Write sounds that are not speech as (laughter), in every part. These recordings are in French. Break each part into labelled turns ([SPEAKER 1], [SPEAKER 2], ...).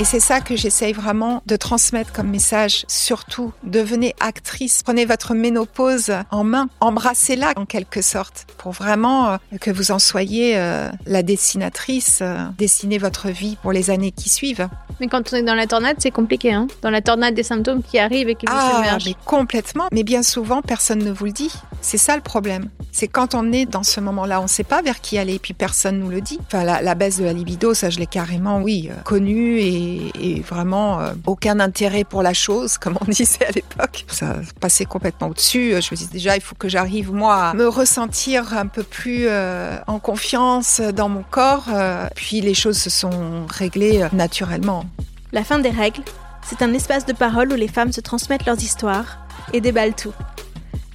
[SPEAKER 1] Et c'est ça que j'essaye vraiment de transmettre comme message. Surtout, devenez actrice. Prenez votre ménopause en main. Embrassez-la en quelque sorte pour vraiment euh, que vous en soyez euh, la dessinatrice. Euh, dessinez votre vie pour les années qui suivent.
[SPEAKER 2] Mais quand on est dans la tornade, c'est compliqué, hein Dans la tornade des symptômes qui arrivent et qui vous
[SPEAKER 1] ah, mais complètement. Mais bien souvent, personne ne vous le dit. C'est ça le problème. C'est quand on est dans ce moment-là, on ne sait pas vers qui aller, et puis personne nous le dit. Enfin, la, la baisse de la libido, ça, je l'ai carrément, oui, connue et et, vraiment euh, aucun intérêt pour la chose, comme on (laughs) disait à l'époque. Ça passait complètement au-dessus. Je me disais déjà, il faut que j'arrive, moi, à me ressentir un peu plus euh, en confiance dans mon corps. Euh, puis les choses se sont réglées naturellement.
[SPEAKER 2] La fin des règles, c'est un espace de parole où les femmes se transmettent leurs histoires et déballent tout.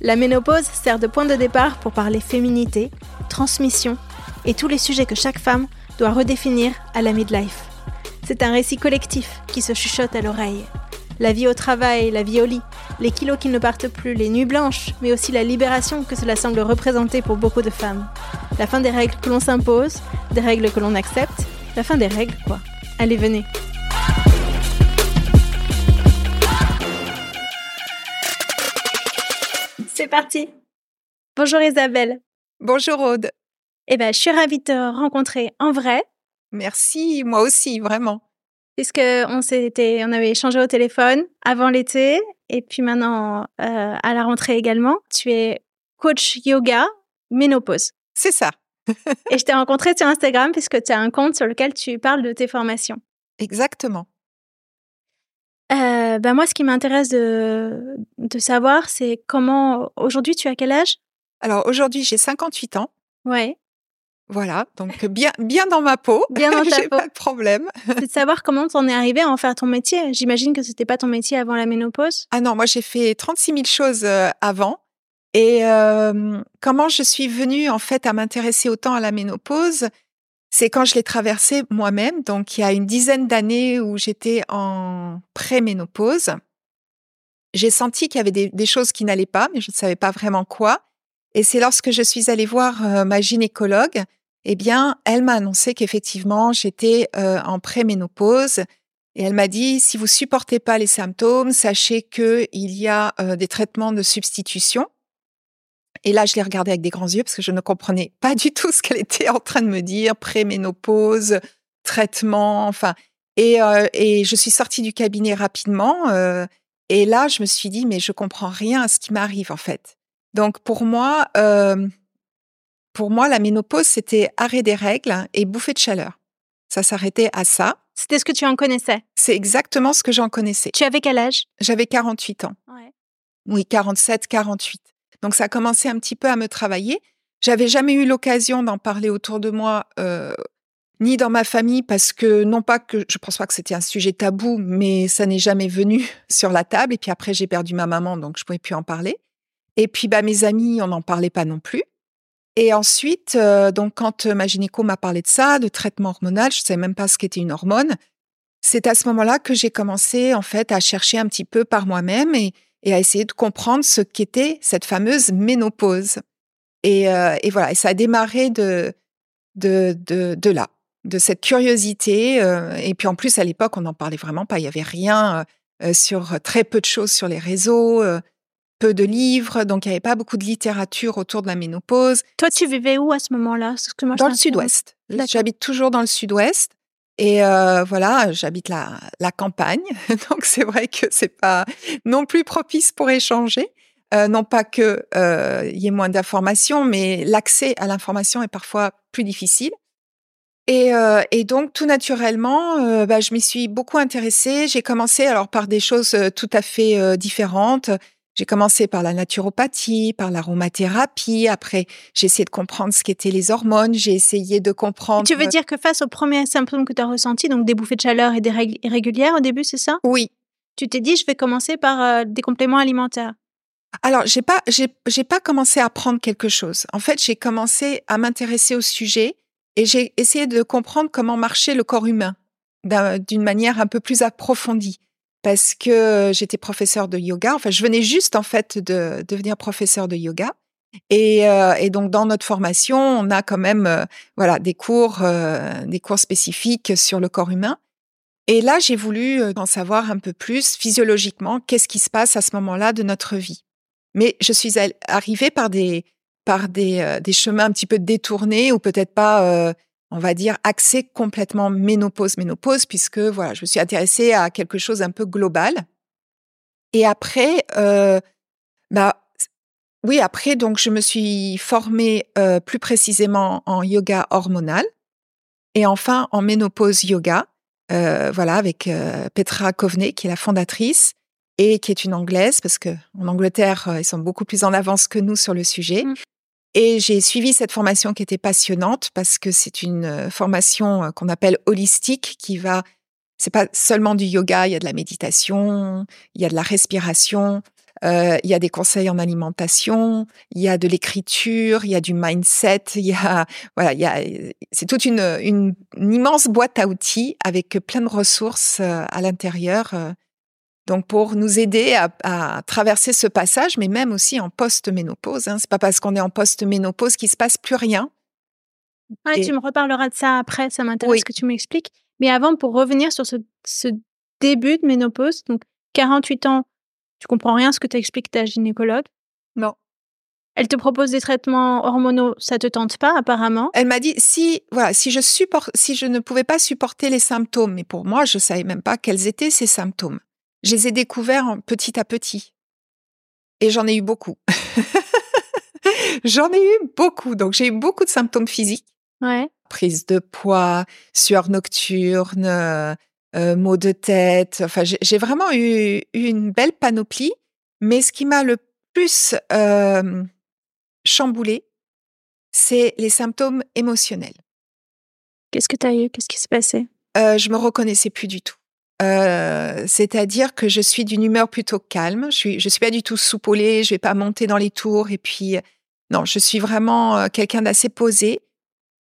[SPEAKER 2] La ménopause sert de point de départ pour parler féminité, transmission et tous les sujets que chaque femme doit redéfinir à la midlife. C'est un récit collectif qui se chuchote à l'oreille. La vie au travail, la vie au lit, les kilos qui ne partent plus, les nuits blanches, mais aussi la libération que cela semble représenter pour beaucoup de femmes. La fin des règles que l'on s'impose, des règles que l'on accepte, la fin des règles quoi. Allez, venez. C'est parti. Bonjour Isabelle.
[SPEAKER 1] Bonjour Aude.
[SPEAKER 2] Eh ben, je suis ravie de te rencontrer en vrai
[SPEAKER 1] Merci, moi aussi, vraiment.
[SPEAKER 2] Puisque on s'était, on avait échangé au téléphone avant l'été et puis maintenant euh, à la rentrée également. Tu es coach yoga ménopause.
[SPEAKER 1] C'est ça. (laughs)
[SPEAKER 2] et je t'ai rencontré sur Instagram puisque tu as un compte sur lequel tu parles de tes formations.
[SPEAKER 1] Exactement.
[SPEAKER 2] Euh, ben moi, ce qui m'intéresse de, de savoir, c'est comment aujourd'hui tu as quel âge?
[SPEAKER 1] Alors aujourd'hui, j'ai 58 ans.
[SPEAKER 2] Ouais.
[SPEAKER 1] Voilà, donc bien, bien dans ma peau.
[SPEAKER 2] Bien dans (laughs) ta
[SPEAKER 1] peau. pas de problème.
[SPEAKER 2] C'est de savoir comment t'en es arrivé à en faire ton métier. J'imagine que c'était pas ton métier avant la ménopause.
[SPEAKER 1] Ah non, moi j'ai fait 36 000 choses euh, avant. Et euh, comment je suis venue en fait à m'intéresser autant à la ménopause, c'est quand je l'ai traversée moi-même. Donc il y a une dizaine d'années où j'étais en pré-ménopause. J'ai senti qu'il y avait des, des choses qui n'allaient pas, mais je ne savais pas vraiment quoi. Et c'est lorsque je suis allée voir euh, ma gynécologue, eh bien, elle m'a annoncé qu'effectivement, j'étais euh, en préménopause. Et elle m'a dit, si vous supportez pas les symptômes, sachez qu'il y a euh, des traitements de substitution. Et là, je l'ai regardée avec des grands yeux parce que je ne comprenais pas du tout ce qu'elle était en train de me dire, préménopause, traitement, enfin. Et, je suis sortie du cabinet rapidement. et là, je me suis dit, mais je comprends rien à ce qui m'arrive en fait. Donc pour moi, euh, pour moi, la ménopause, c'était arrêt des règles et bouffée de chaleur. Ça s'arrêtait à ça.
[SPEAKER 2] C'était ce que tu en connaissais?
[SPEAKER 1] C'est exactement ce que j'en connaissais.
[SPEAKER 2] Tu avais quel âge?
[SPEAKER 1] J'avais 48 ans.
[SPEAKER 2] Ouais.
[SPEAKER 1] Oui, 47, 48. Donc ça a commencé un petit peu à me travailler. J'avais jamais eu l'occasion d'en parler autour de moi, euh, ni dans ma famille, parce que non pas que je pense pas que c'était un sujet tabou, mais ça n'est jamais venu (laughs) sur la table. Et puis après, j'ai perdu ma maman, donc je pouvais plus en parler. Et puis, bah, mes amis, on n'en parlait pas non plus. Et ensuite, euh, donc, quand ma gynéco m'a parlé de ça, de traitement hormonal, je ne savais même pas ce qu'était une hormone. C'est à ce moment-là que j'ai commencé, en fait, à chercher un petit peu par moi-même et, à essayer de comprendre ce qu'était cette fameuse ménopause. Et, euh, voilà, et ça a démarré de, là, de cette curiosité. Euh, et puis en plus, à l'époque, on n'en parlait vraiment pas. Il n'y avait rien sur très peu de choses sur les réseaux peu de livres, donc il n'y avait pas beaucoup de littérature autour de la ménopause.
[SPEAKER 2] Toi, tu vivais où à ce moment-là?
[SPEAKER 1] Dans le sud-ouest. J'habite toujours dans le sud-ouest. Et euh, voilà, j'habite la, la campagne, (laughs) donc c'est vrai que c'est pas non plus propice pour échanger. Euh, non pas que euh, y ait moins d'informations, mais l'accès à l'information est parfois plus difficile. Et, euh, et donc tout naturellement, euh, bah, je m'y suis beaucoup intéressée. J'ai commencé alors par des choses tout à fait différentes. J'ai commencé par la naturopathie, par l'aromathérapie. Après, j'ai essayé de comprendre ce qu'étaient les hormones. J'ai essayé de comprendre.
[SPEAKER 2] tu veux dire que face aux premiers symptômes que tu as ressentis, donc des bouffées de chaleur et des règles irrégulières au début, c'est ça?
[SPEAKER 1] Oui.
[SPEAKER 2] Tu t'es dit, je vais commencer par euh, des compléments alimentaires.
[SPEAKER 1] Alors, j'ai pas, j'ai, pas commencé à prendre quelque chose. En fait, j'ai commencé à m'intéresser au sujet et j'ai essayé de comprendre comment marchait le corps humain d'une manière un peu plus approfondie parce que j'étais professeur de yoga. Enfin, je venais juste en fait de devenir professeur de yoga. Et, donc dans notre formation, on a quand même voilà des cours, des cours spécifiques sur le corps humain. Et là, j'ai voulu en savoir un peu plus physiologiquement qu'est-ce qui se passe à ce moment-là de notre vie. Mais je suis arrivée par des par des, des chemins un petit peu détournés ou peut-être pas on va dire, axé complètement ménopause, ménopause, puisque voilà, je me suis intéressée à quelque chose un peu global. Et après, euh, bah, oui, après, donc, je me suis formée euh, plus précisément en yoga hormonal et enfin en ménopause yoga, euh, voilà, avec Petra Coveney, qui est la fondatrice et qui est une anglaise, parce que en Angleterre, ils sont beaucoup plus en avance que nous sur le sujet. Mmh. Et j'ai suivi cette formation qui était passionnante parce que c'est une euh, formation euh, qu'on appelle holistique qui va, c'est pas seulement du yoga, il y a de la méditation, il y a de la respiration, euh, il y a des conseils en alimentation, il y a de l'écriture, il y a du mindset, il y a voilà, il y a c'est toute une, une, immense boîte à outils avec plein de ressources à l'intérieur donc pour nous aider à, traverser ce passage, mais même aussi en post-ménopause. Hein. C'est pas parce qu'on est en post-ménopause qu'il se passe plus rien.
[SPEAKER 2] Tu me reparleras de ça après, ça m'intéresse que tu m'expliques. Mais avant, pour revenir sur ce, début de ménopause, donc 48 ans, tu comprends rien ce que t'expliques ta gynécologue?
[SPEAKER 1] Non.
[SPEAKER 2] Elle te propose des traitements hormonaux, ça te tente pas apparemment?
[SPEAKER 1] Elle m'a dit si voilà, si je supporte si je ne pouvais pas supporter les symptômes, mais pour moi, je savais même pas quels étaient ces symptômes je les ai découverts petit à petit. Et j'en ai eu beaucoup. (laughs) j'en ai eu beaucoup. Donc, j'ai eu beaucoup de symptômes physiques.
[SPEAKER 2] Ouais.
[SPEAKER 1] Prise de poids, sueur nocturne, euh, maux de tête. Enfin, j'ai vraiment eu, une belle panoplie. Mais ce qui m'a le plus euh, chamboulé, c'est les symptômes émotionnels.
[SPEAKER 2] Qu'est-ce que tu as eu? Qu'est-ce qui s'est passé?
[SPEAKER 1] Euh, Je me reconnaissais plus du tout. Euh, c'est-à-dire que je suis d'une humeur plutôt calme. Je suis, je suis pas du tout soupolée. Je vais pas monter dans les tours. Et puis, non, je suis vraiment euh, quelqu'un d'assez posé.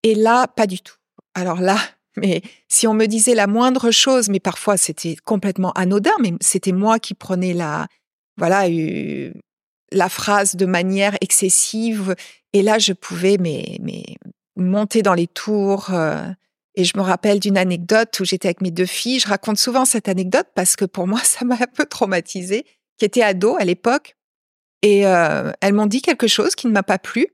[SPEAKER 1] Et là, pas du tout. Alors là, (laughs) mais si on me disait la moindre chose, mais parfois c'était complètement anodin, mais c'était moi qui prenais la, voilà, la phrase de manière excessive. Et là, je pouvais mais, mais monter dans les tours. Euh, et je me rappelle d'une anecdote où j'étais avec mes deux filles. Je raconte souvent cette anecdote parce que pour moi, (laughs) ça m'a un peu traumatisée, qui était ado à l'époque. Et euh, elles m'ont dit quelque chose qui ne m'a pas plu.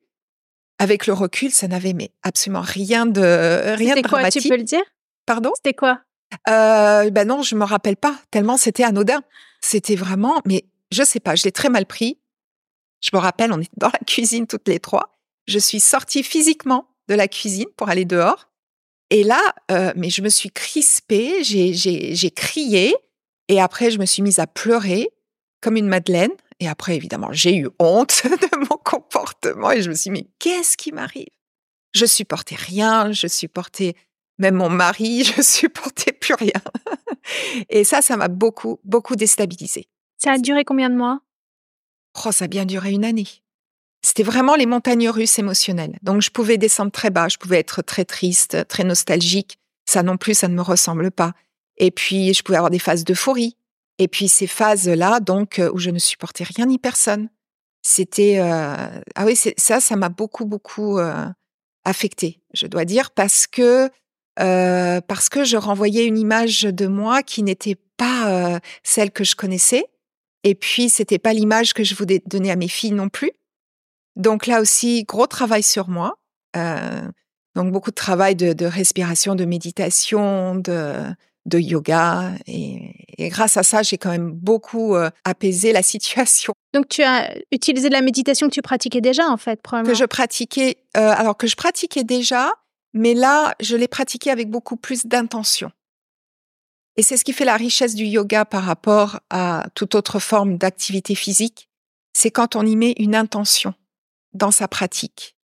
[SPEAKER 1] Avec le recul, ça n'avait mais absolument rien de rien de
[SPEAKER 2] dramatique. Quoi, tu peux le dire?
[SPEAKER 1] Pardon?
[SPEAKER 2] C'était quoi?
[SPEAKER 1] Euh, Ben non, je me rappelle pas. Tellement c'était anodin. C'était vraiment, mais je sais pas. Je l'ai très mal pris. Je me rappelle, on était dans la (laughs) cuisine toutes les trois. Je suis sortie physiquement de la cuisine pour aller dehors. Et là, euh, mais je me suis crispée, j'ai crié, et après je me suis mise à pleurer comme une madeleine. Et après, évidemment, j'ai eu honte (laughs) de mon comportement et je me suis dit, mais qu'est-ce qui m'arrive? Je supportais rien, je supportais même mon mari, (laughs) je supportais plus rien. et ça, ça m'a beaucoup, beaucoup déstabilisée.
[SPEAKER 2] Ça a duré combien de mois?
[SPEAKER 1] Oh, ça a bien duré une année. C'était vraiment les montagnes russes émotionnelles. Donc je pouvais descendre très bas, je pouvais être très triste, très nostalgique. Ça non plus, ça ne me ressemble pas. Et puis je pouvais avoir des phases d'euphorie. Et puis ces phases-là, donc euh, où je ne supportais rien ni personne. C'était euh... ah oui, ça, ça m'a beaucoup beaucoup euh, affecté, je dois dire, parce que euh, parce que je renvoyais une image de moi qui n'était pas euh, celle que je connaissais. Et puis c'était pas l'image que je voulais donner à mes filles non plus. Donc là aussi, gros travail sur moi. Euh, donc beaucoup de travail de, de, respiration, de méditation, de, de yoga. Et, et, grâce à ça, j'ai quand même beaucoup euh, apaisé la (laughs) situation.
[SPEAKER 2] Donc tu as utilisé de la méditation que tu pratiquais déjà en fait, probablement.
[SPEAKER 1] Que je pratiquais, euh, alors que je pratiquais déjà, mais là, je l'ai pratiqué avec beaucoup plus d'intention. Et c'est ce qui fait la richesse du yoga par rapport à toute autre forme d'activité physique, c'est quand on y met une intention dans sa pratique.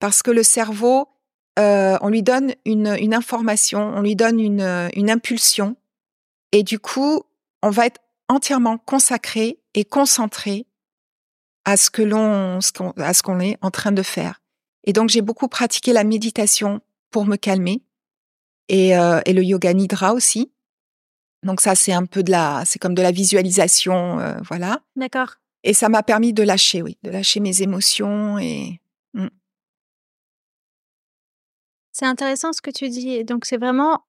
[SPEAKER 1] Parce que le cerveau, euh, on lui donne une, information, on lui donne une, impulsion, et du coup, on va être entièrement consacré et concentré à ce que l'on, à ce qu'on est en train de faire. Et donc, j'ai beaucoup pratiqué la méditation pour me calmer et, euh, le yoga nidra aussi. Donc ça, c'est un peu de la, c'est comme de la visualisation, euh, voilà.
[SPEAKER 2] D'accord.
[SPEAKER 1] Et ça m'a permis de lâcher, oui, de lâcher mes émotions et. Mm.
[SPEAKER 2] C'est intéressant ce que tu dis. Donc c'est vraiment,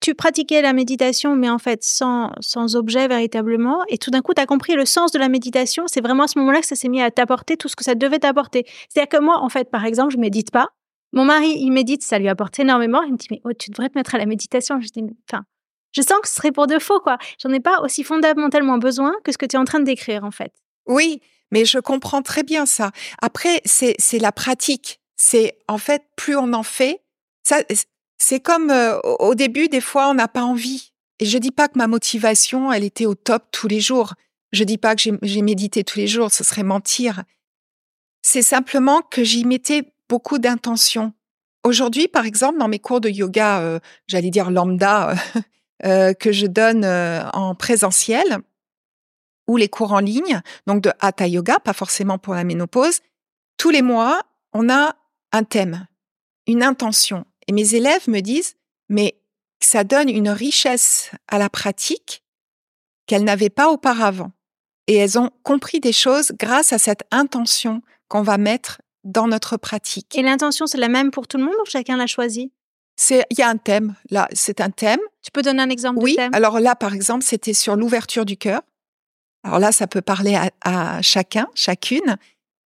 [SPEAKER 2] tu pratiquais la méditation, mais en fait sans, sans objet véritablement. Et tout d'un coup, tu as compris le sens de la méditation. C'est vraiment à ce moment-là que ça s'est mis à t'apporter tout ce que ça devait t'apporter. C'est-à-dire que moi, en fait, par exemple, je médite pas. Mon mari, il médite, ça lui apporte énormément. Il me dit, mais oh, tu devrais te mettre à la méditation. Je dis, enfin, je sens que ce serait pour de faux, quoi. J'en ai pas aussi fondamentalement besoin que ce que tu es en train de décrire, en fait.
[SPEAKER 1] Oui, mais je comprends très bien ça. Après, c'est la pratique. C'est en fait, plus on en fait, ça, c'est comme euh, au début, des fois, on n'a pas envie. Et je dis pas que ma motivation, elle était au top tous les jours. Je dis pas que j'ai médité tous les jours, ce serait mentir. C'est simplement que j'y mettais beaucoup d'intention. Aujourd'hui, par exemple, dans mes cours de yoga, euh, j'allais dire lambda, (laughs) euh, que je donne euh, en présentiel, ou les cours en ligne, donc de Hatha Yoga, pas forcément pour la ménopause, tous les mois, on a un thème, une intention. Et mes élèves me disent, mais ça donne une richesse à la pratique qu'elles n'avaient pas auparavant. Et elles ont compris des choses grâce à cette intention qu'on va mettre dans notre pratique.
[SPEAKER 2] Et l'intention, c'est la même pour tout le monde ou chacun l'a choisi
[SPEAKER 1] c'est il y a un thème là, c'est un thème.
[SPEAKER 2] Tu peux donner un exemple
[SPEAKER 1] oui,
[SPEAKER 2] de thème?
[SPEAKER 1] alors là par exemple, c'était sur l'ouverture du cœur. Alors là, ça peut parler à, chacun, chacune,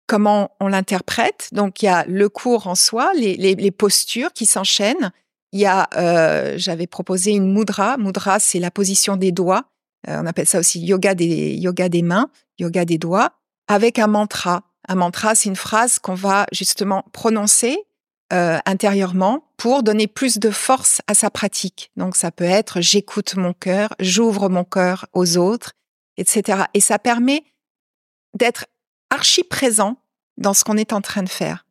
[SPEAKER 1] comment on l'interprète. Donc il y a le cours en soi, les postures qui s'enchaînent. Il y a, euh, j'avais proposé une mudra. Mudra, c'est la position des doigts. Euh, on appelle ça aussi yoga des yoga des mains, yoga des doigts, avec un mantra. Un mantra, c'est une phrase qu'on va justement prononcer euh, intérieurement pour donner plus de force à sa pratique. Donc ça peut être j'écoute mon cœur, j'ouvre mon cœur aux autres, etc. Et ça permet d'être archi présent dans ce qu'on est en train de faire.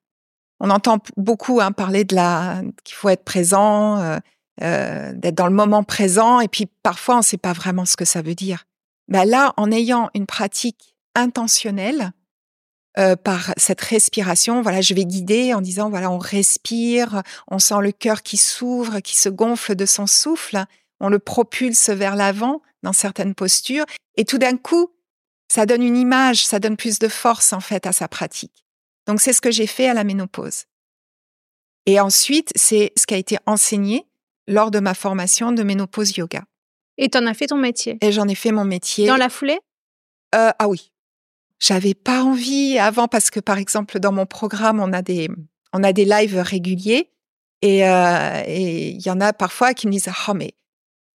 [SPEAKER 1] On entend beaucoup hein, parler de la qu'il faut être présent, euh, euh, d'être dans le moment présent, et puis parfois on ne sait pas vraiment ce que ça veut dire. Ben là, en ayant une pratique intentionnelle, euh, par cette respiration. Voilà, je vais guider en disant voilà, on respire, on sent le cœur qui s'ouvre, qui se gonfle de son souffle, on le propulse vers l'avant dans certaines postures, et tout d'un coup, ça donne une image, ça donne plus de force en fait à sa pratique. Donc c'est ce que j'ai fait à la ménopause. Et ensuite, c'est ce qui a été enseigné lors de ma formation de ménopause yoga.
[SPEAKER 2] Et tu en as fait ton métier?
[SPEAKER 1] Et j'en ai fait mon métier.
[SPEAKER 2] Dans la foulée?
[SPEAKER 1] Euh, Ah oui, j'avais pas envie avant parce que par exemple dans mon programme on a des on a des lives réguliers et euh, et il y en a parfois qui me disent oh mais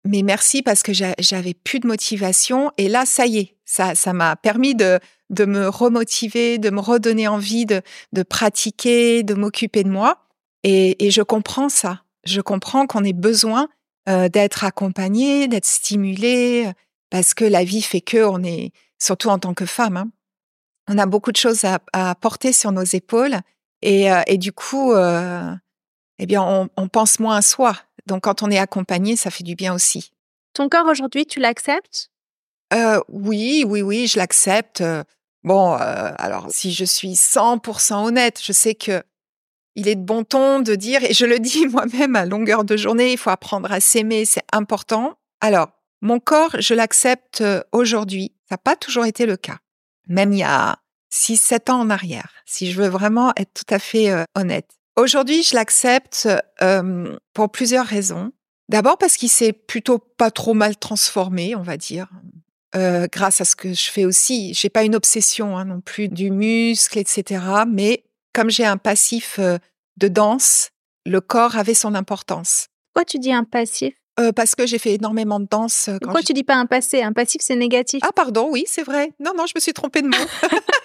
[SPEAKER 1] mais merci parce que j'avais plus de motivation. Et là ça y est ça ça m'a permis de me remotiver de me redonner envie de pratiquer de m'occuper de moi. Et, je comprends ça. Je comprends qu'on ait besoin euh, d'être accompagné d'être stimulé parce que la vie fait que on est surtout en tant que femme hein, on a beaucoup de choses à, porter sur nos épaules. Et, euh, du coup, euh, eh bien, on, pense moins à soi. Donc, quand on est accompagné, ça fait du bien aussi.
[SPEAKER 2] Ton corps aujourd'hui, tu l'acceptes?
[SPEAKER 1] Euh, Oui, oui, oui, je l'accepte. Bon, euh, alors si je suis 100% honnête, je sais que il est de bon ton de dire, et je le (laughs) dis moi-même à longueur de journée, il faut apprendre à s'aimer, c'est important. Alors, mon corps, je l'accepte euh, aujourd'hui. Ça n'a pas toujours été le cas. Même il y a 6, 7 ans en arrière, si je veux vraiment être tout à fait euh, honnête. Aujourd'hui, je l'accepte euh, pour plusieurs raisons. D'abord parce qu'il s'est plutôt pas trop mal transformé, on va dire, euh, grâce à ce que je fais aussi. J'ai pas une obsession hein, non plus du muscle, etc. Mais comme j'ai un passif euh, de danse, le corps avait son importance.
[SPEAKER 2] Pourquoi tu dis un passif?
[SPEAKER 1] Euh, Parce que j'ai fait énormément de danse. Quand
[SPEAKER 2] Pourquoi
[SPEAKER 1] je-
[SPEAKER 2] tu dis pas un passé? Un passif, c'est négatif.
[SPEAKER 1] Ah pardon, oui, c'est vrai. Non, non, je me suis trompée de mot. (laughs)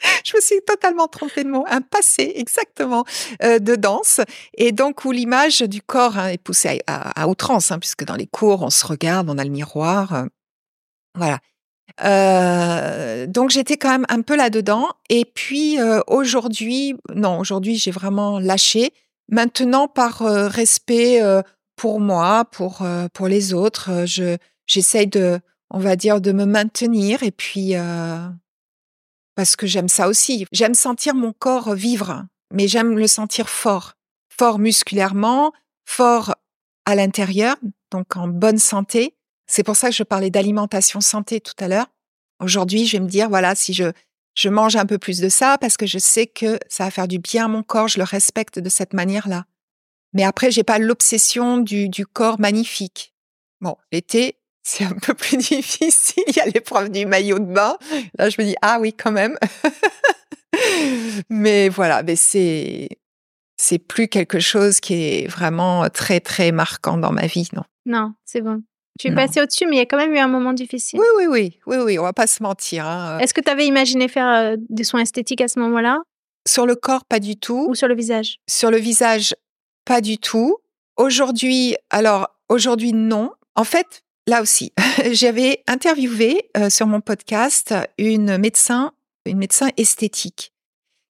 [SPEAKER 1] (laughs) je me suis totalement trompée de mot. Un passé, exactement, euh, de danse. Et donc, où l'image du corps hein, est poussée à, à- à outrance, hein, puisque dans les cours, on se regarde, on a le miroir. euh, voilà. Euh, donc, j'étais quand même un peu là-dedans. Et puis, aujourd'hui, non, aujourd'hui, j'ai vraiment lâché. Maintenant, par respect pour moi, pour, pour les autres, je, j'essaye de, on va dire, de me maintenir et puis parce que j'aime ça aussi. J'aime sentir mon corps vivre, mais j'aime le sentir fort, fort musculairement, fort à l'intérieur, donc en bonne santé. C'est pour ça que je parlais d'alimentation santé tout à l'heure. Aujourd'hui, je vais me dire voilà, si je je mange un peu plus de ça parce que je sais que ça va faire du bien à mon corps, je le respecte de cette manière-là. Mais après, j'ai pas l'obsession du, du corps magnifique. Bon, l'été, c'est un peu plus (laughs) difficile. Il y a l'épreuve du maillot de bain. Là, je me dis, ah oui, quand même. (laughs) mais voilà, mais c'est, c'est plus quelque chose qui est vraiment très, très marquant dans ma vie, non.
[SPEAKER 2] Non, c'est bon. Tu es passé au-dessus, mais il y a quand même eu un moment difficile.
[SPEAKER 1] Oui, oui, oui, oui, oui, on va pas se mentir. hein.
[SPEAKER 2] Est-ce que tu avais imaginé faire euh, des soins esthétiques à ce moment-là?
[SPEAKER 1] Sur le corps, pas du tout.
[SPEAKER 2] ou sur le visage?
[SPEAKER 1] Sur le visage, pas du tout. Aujourd'hui, alors aujourd'hui non. En fait, là aussi, (laughs) j'avais interviewé euh, sur mon podcast une médecin, une médecin esthétique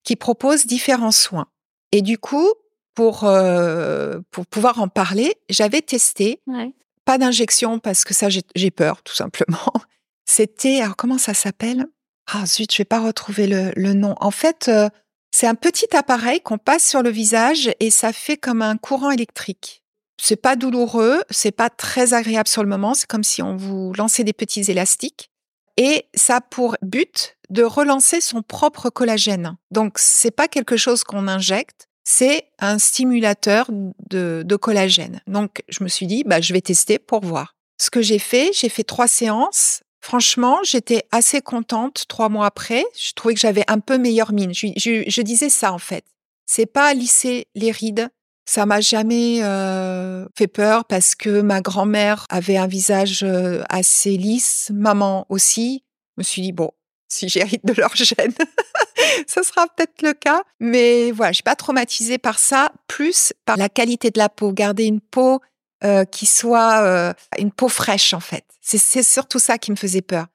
[SPEAKER 1] qui propose différents soins. Et du coup, pour euh, pour pouvoir en parler, j'avais testé
[SPEAKER 2] Ouais.
[SPEAKER 1] pas d'injection parce que ça j'ai j'ai peur tout simplement. (laughs) C'était alors comment ça s'appelle? Ah zut, je vais pas retrouver le, le nom. En fait, euh, c'est un petit appareil qu'on passe sur le visage et ça fait comme un courant électrique. C'est pas douloureux, c'est pas très agréable sur le moment, c'est comme si on vous lançait des petits élastiques et ça a pour but de relancer son propre collagène. Donc c'est pas quelque chose qu'on injecte, c'est un stimulateur de, collagène. Donc je me suis dit bah je vais tester pour voir. Ce que j'ai fait, j'ai fait trois séances. Franchement, j'étais assez contente trois mois après. Je trouvais que j'avais un peu meilleure mine. Je, je- je disais ça en fait. C'est pas lisser les rides. Ça m'a jamais euh, fait peur parce que ma grand-mère avait un visage euh, assez lisse, maman aussi. Je me suis dit bon, (laughs) si j'hérite de leur gène, (laughs) ce sera peut-être le cas. Mais voilà, je suis pas traumatisée par ça, plus par la qualité de la peau. Garder une peau euh, qui soit une peau fraîche en fait. C'est surtout ça qui me faisait peur,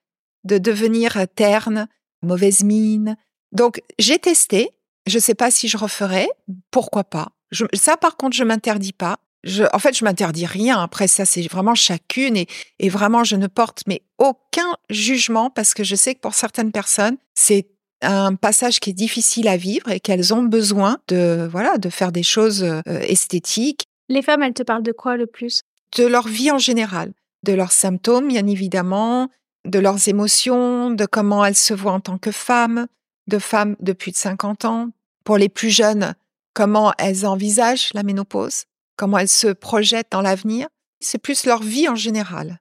[SPEAKER 1] de devenir terne, mauvaise mine. Donc j'ai testé. Je sais pas si je referai. Pourquoi pas je, Ça par contre, je m'interdis pas. Je, en fait, je m'interdis rien. Après ça, c'est vraiment chacune et, et vraiment, je ne porte mais aucun jugement parce que je sais que pour certaines personnes, c'est un passage qui est difficile à vivre et qu'elles ont besoin de voilà de faire des choses euh, esthétiques
[SPEAKER 2] Les femmes, elles te parlent de quoi le plus?
[SPEAKER 1] De leur vie en général, de leurs symptômes, bien évidemment, de leurs émotions, de comment elles se voient en tant que femmes, de femmes de plus de 50 ans. Pour les plus jeunes, comment elles envisagent la ménopause, comment elles se projettent dans l'avenir. C'est plus leur vie en général.